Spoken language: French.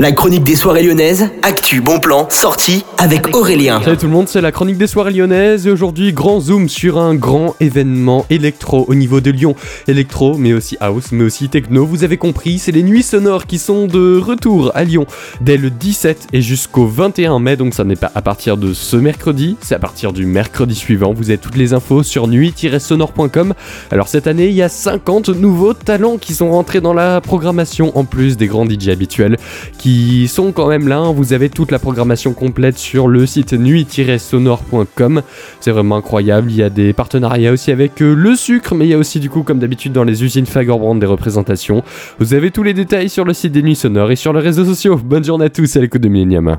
La chronique des soirées lyonnaises, actu, bon plan, sortie avec Aurélien. Salut tout le monde, c'est la chronique des soirées lyonnaises et aujourd'hui grand zoom sur un grand événement électro au niveau de Lyon. Électro, mais aussi house, mais aussi techno, vous avez compris, c'est les nuits sonores qui sont de retour à Lyon dès le 17 et jusqu'au 21 mai, donc ça n'est pas à partir de ce mercredi, c'est à partir du mercredi suivant. Vous avez toutes les infos sur nuit-sonore.com. Alors cette année, il y a 50 nouveaux talents qui sont rentrés dans la programmation en plus des grands DJ habituels qui sont quand même là. Hein. Vous avez toute la programmation complète sur le site nuit-sonore.com. C'est vraiment incroyable. Il y a des partenariats aussi avec euh, le sucre, mais il y a aussi du coup, comme d'habitude, dans les usines Fagerbrand des représentations. Vous avez tous les détails sur le site des Nuits Sonores et sur les réseaux sociaux. Bonne journée à tous à l'écoute de Millennium.